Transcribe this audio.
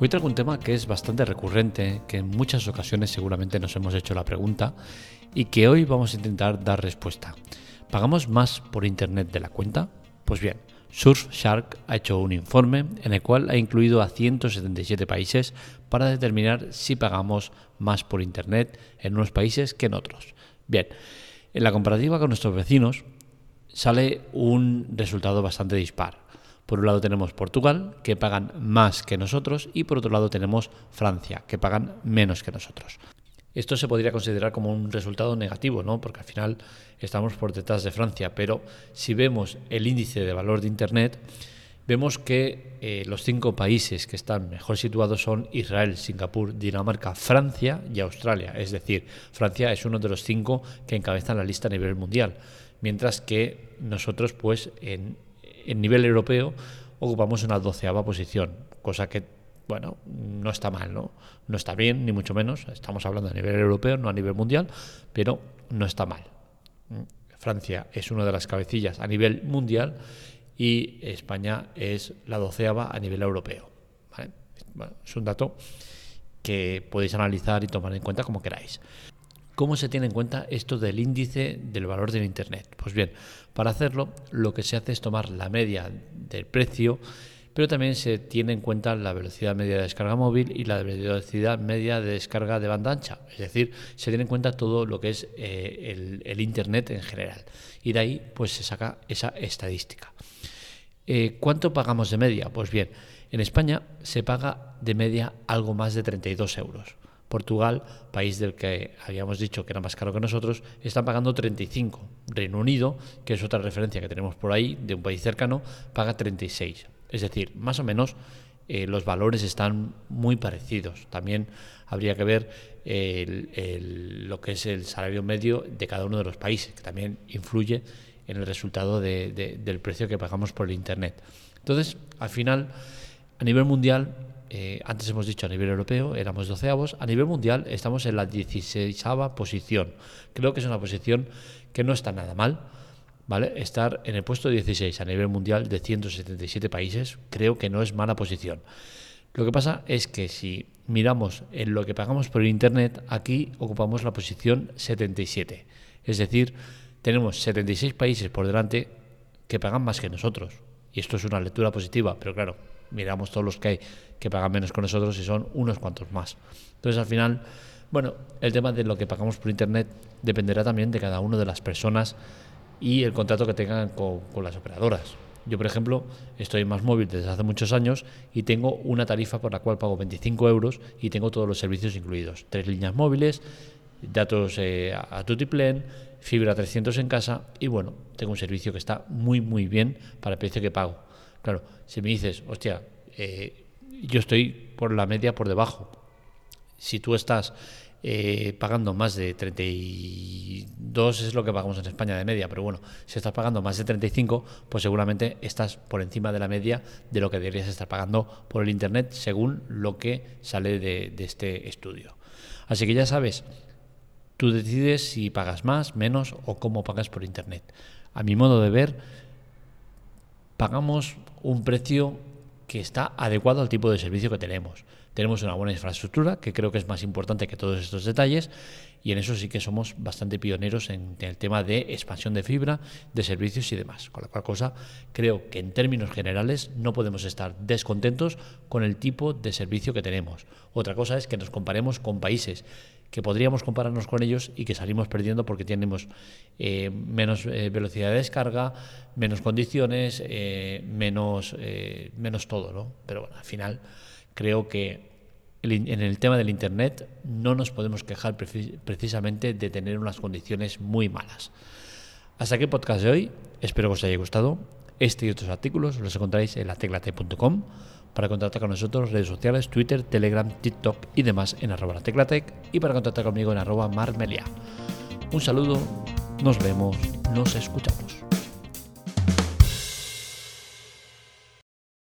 Hoy traigo un tema que es bastante recurrente, que en muchas ocasiones seguramente nos hemos hecho la pregunta y que hoy vamos a intentar dar respuesta. ¿Pagamos más por Internet de la cuenta? Pues bien, Surfshark ha hecho un informe en el cual ha incluido a 177 países para determinar si pagamos más por Internet en unos países que en otros. Bien, en la comparativa con nuestros vecinos sale un resultado bastante dispar. Por un lado tenemos Portugal, que pagan más que nosotros, y por otro lado tenemos Francia, que pagan menos que nosotros. Esto se podría considerar como un resultado negativo, ¿no? Porque al final estamos por detrás de Francia, pero si vemos el índice de valor de Internet, vemos que eh, los cinco países que están mejor situados son Israel, Singapur, Dinamarca, Francia y Australia. Es decir, Francia es uno de los cinco que encabezan la lista a nivel mundial, mientras que nosotros, pues, en en nivel europeo ocupamos una doceava posición, cosa que, bueno, no está mal, ¿no? No está bien, ni mucho menos. Estamos hablando a nivel europeo, no a nivel mundial, pero no está mal. Francia es una de las cabecillas a nivel mundial y España es la doceava a nivel europeo. es un dato que podéis analizar y tomar en cuenta como queráis. ¿Cómo se tiene en cuenta esto del índice del valor del Internet? Pues bien, para hacerlo lo que se hace es tomar la media del precio, pero también se tiene en cuenta la velocidad media de descarga móvil y la velocidad media de descarga de banda ancha. Es decir, se tiene en cuenta todo lo que es eh, el, Internet en general. Y de ahí pues se saca esa estadística. Eh, ¿Cuánto pagamos de media? Pues bien, en España se paga de media algo más de 32 euros. Portugal, país del que habíamos dicho que era más caro que nosotros, está pagando 35. Reino Unido, que es otra referencia que tenemos por ahí, de un país cercano, paga 36. Es decir, más o menos eh, los valores están muy parecidos. También habría que ver lo que es el salario medio de cada uno de los países, que también influye en el resultado del precio que pagamos por el Internet. Entonces, al final, a nivel mundial, eh, antes hemos dicho a nivel europeo éramos doceavos, a nivel mundial estamos en la 16 posición. Creo que es una posición que no está nada mal, ¿vale? Estar en el puesto 16 a nivel mundial de 177 países creo que no es mala posición. Lo que pasa es que si miramos en lo que pagamos por Internet, aquí ocupamos la posición 77. Es decir, tenemos 76 países por delante que pagan más que nosotros. Y esto es una lectura positiva, pero claro, miramos todos los que hay que pagan menos con nosotros y son unos cuantos más. Entonces al final, bueno, el tema de lo que pagamos por Internet dependerá también de cada una de las personas y el contrato que tengan con, las operadoras. Yo, por ejemplo, estoy en Más Móvil desde hace muchos años y tengo una tarifa por la cual pago 25 euros y tengo todos los servicios incluidos. Tres líneas móviles, datos eh, a Tutiplen, fibra 300 en casa y bueno, tengo un servicio que está muy muy bien para el precio que pago. Claro, si me dices, hostia, eh, yo estoy por la media por debajo. Si tú estás eh, pagando más de 32 es lo que pagamos en España de media, pero bueno, si estás pagando más de 35, pues seguramente estás por encima de la media de lo que deberías estar pagando por el Internet según lo que sale de, de este estudio. Así que ya sabes, tú decides si pagas más, menos o cómo pagas por Internet. A mi modo de ver, pagamos un precio que está adecuado al tipo de servicio que tenemos. Tenemos una buena infraestructura, que creo que es más importante que todos estos detalles, y en eso sí que somos bastante pioneros en el tema de expansión de fibra, de servicios y demás. Con la cual cosa, creo que en términos generales no podemos estar descontentos con el tipo de servicio que tenemos. Otra cosa es que nos comparemos con países que podríamos compararnos con ellos y que salimos perdiendo porque tenemos eh, menos eh, velocidad de descarga, menos condiciones, eh, menos, menos todo, ¿no? Pero bueno, al final creo que en el tema del Internet no nos podemos quejar precisamente de tener unas condiciones muy malas. Hasta aquí el podcast de hoy. Espero que os haya gustado. Este y otros artículos los encontráis en lateclate.com para contactar con nosotros, redes sociales, Twitter, Telegram, TikTok y demás en arroba la teclatec y para contactar conmigo en arroba marmelia. Un saludo, nos vemos, nos escuchamos.